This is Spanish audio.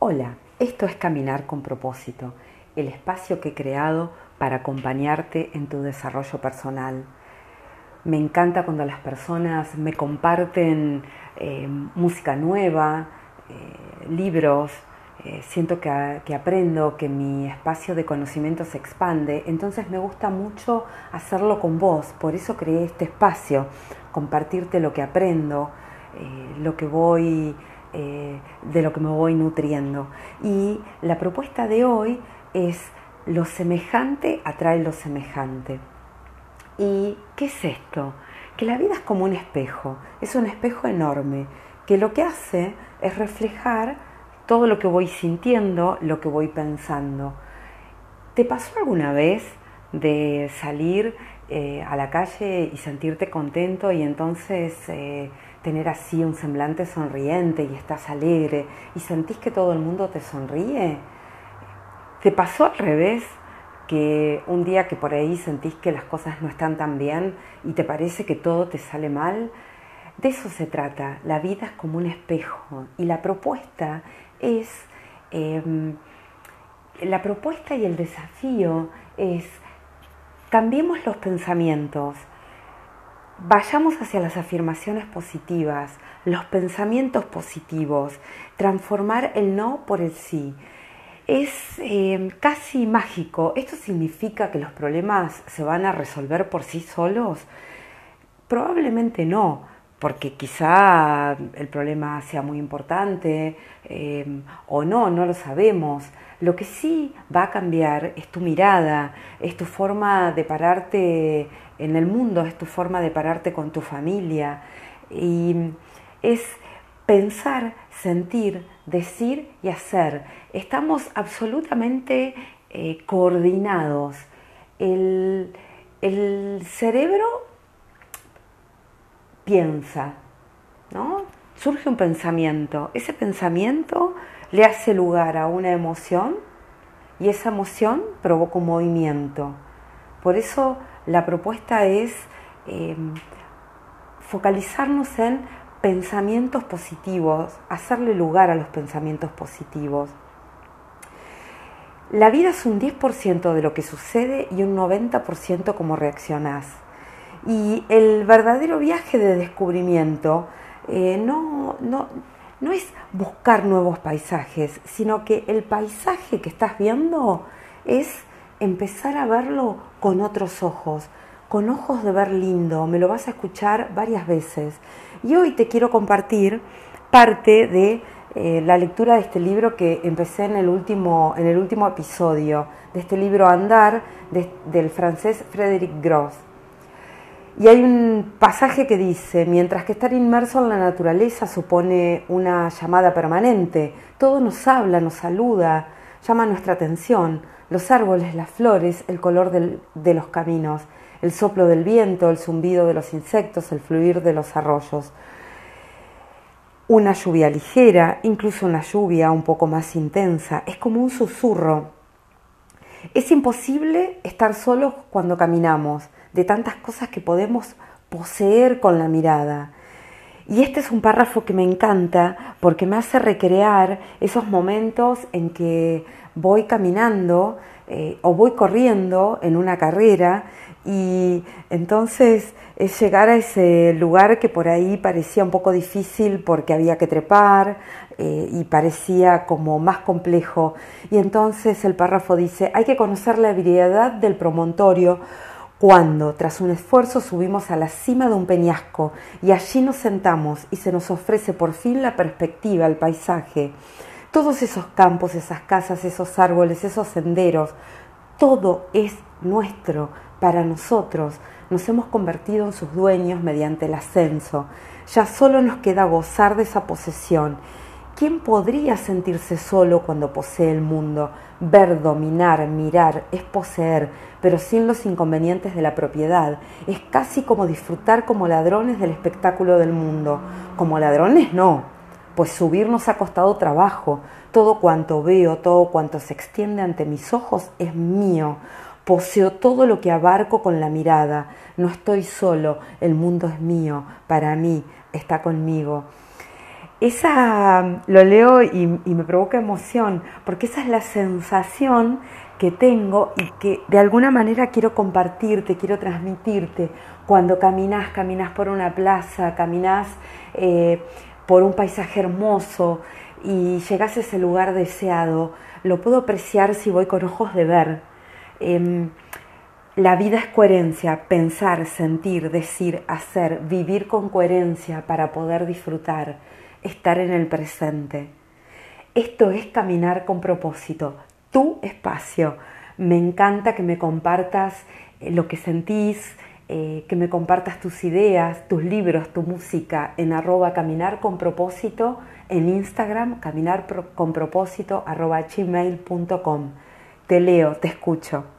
Hola, esto es Caminar con propósito, el espacio que he creado para acompañarte en tu desarrollo personal. Me encanta cuando las personas me comparten eh, música nueva, eh, libros, eh, siento que, que, aprendo, que mi espacio de conocimiento se expande, entonces me gusta mucho hacerlo con vos, por eso creé este espacio, compartirte lo que aprendo, lo que voy eh, de lo que me voy nutriendo. Y la propuesta de hoy es lo semejante atrae lo semejante. ¿Y qué es esto? Que la vida es como un espejo, es un espejo enorme, que lo que hace es reflejar todo lo que voy sintiendo, lo que voy pensando. ¿Te pasó alguna vez de salir eh, a la calle y sentirte contento y entonces eh, tener así un semblante sonriente y estás alegre y sentís que todo el mundo te sonríe? ¿Te pasó al revés? Que un día que por ahí sentís que las cosas no están tan bien y te parece que todo te sale mal. De eso se trata. La vida es como un espejo y la propuesta es... Em, la propuesta y el desafío es cambiemos los pensamientos, Vayamos hacia las afirmaciones positivas, los pensamientos positivos, transformar el no por el sí. Es eh, casi mágico. ¿Esto significa que los problemas se van a resolver por sí solos? Probablemente no, porque quizá el problema sea muy importante eh, o no, no lo sabemos. Lo que sí va a cambiar es tu mirada, es tu forma de pararte en el mundo, es tu forma de pararte con tu familia y es pensar, sentir, decir y hacer. Estamos absolutamente eh, coordinados. El, el cerebro piensa, ¿no? Surge un pensamiento. Ese pensamiento le hace lugar a una emoción y esa emoción provoca un movimiento. Por eso la propuesta es em, focalizarnos en pensamientos positivos, hacerle lugar a los pensamientos positivos. La vida es un 10% de lo que sucede y un 90% cómo reaccionás. Y el verdadero viaje de descubrimiento eh, no, no, no es buscar nuevos paisajes, sino que el paisaje que estás viendo es empezar a verlo con otros ojos, con ojos de ver lindo. Me lo vas a escuchar varias veces. Y hoy te quiero compartir parte de eh, la lectura de este libro que empecé en el último, en el último episodio, de este libro Andar del francés Frédéric Gross. Y hay un pasaje que dice, mientras que estar inmerso en la naturaleza supone una llamada permanente, todo nos habla, nos saluda, llama nuestra atención, los árboles, las flores, el color de los caminos, el soplo del viento, el zumbido de los insectos, el fluir de los arroyos. Una lluvia ligera, incluso una lluvia un poco más intensa, es como un susurro. Es imposible estar solos cuando caminamos, de tantas cosas que podemos poseer con la mirada. Y este es un párrafo que me encanta porque me hace recrear esos momentos en que voy caminando eh, o voy corriendo en una carrera y entonces es llegar a ese lugar que por ahí parecía un poco difícil porque había que trepar eh, y parecía como más complejo. Y entonces el párrafo dice, hay que conocer la habilidad del promontorio cuando, tras un esfuerzo, subimos a la cima de un peñasco y allí nos sentamos y se nos ofrece por fin la perspectiva, el paisaje, todos esos campos, esas casas, esos árboles, esos senderos, todo es nuestro, para nosotros. Nos hemos convertido en sus dueños mediante el ascenso. Ya solo nos queda gozar de esa posesión ¿Quién podría sentirse solo cuando posee el mundo? Ver, dominar, mirar, es poseer, pero sin los inconvenientes de la propiedad. Es casi como disfrutar como ladrones del espectáculo del mundo. Como ladrones no, pues subir nos ha costado trabajo. Todo cuanto veo, todo cuanto se extiende ante mis ojos es mío. Poseo todo lo que abarco con la mirada. No estoy solo, el mundo es mío, para mí, está conmigo. Esa lo leo y, me provoca emoción, porque esa es la sensación que tengo y que de alguna manera quiero compartirte, quiero transmitirte. Cuando caminas, caminas por una plaza, caminas eh, por un paisaje hermoso y llegas a ese lugar deseado, lo puedo apreciar si voy con ojos de ver. Em, la vida es coherencia, pensar, sentir, decir, hacer, vivir con coherencia para poder disfrutar estar en el presente. Esto es caminar con propósito, tu espacio. Me encanta que me compartas eh, lo que sentís, eh, que me compartas tus ideas, tus libros, tu música en arroba caminar con propósito, en Instagram caminar con propósito arroba gmail.com. Te leo, te escucho.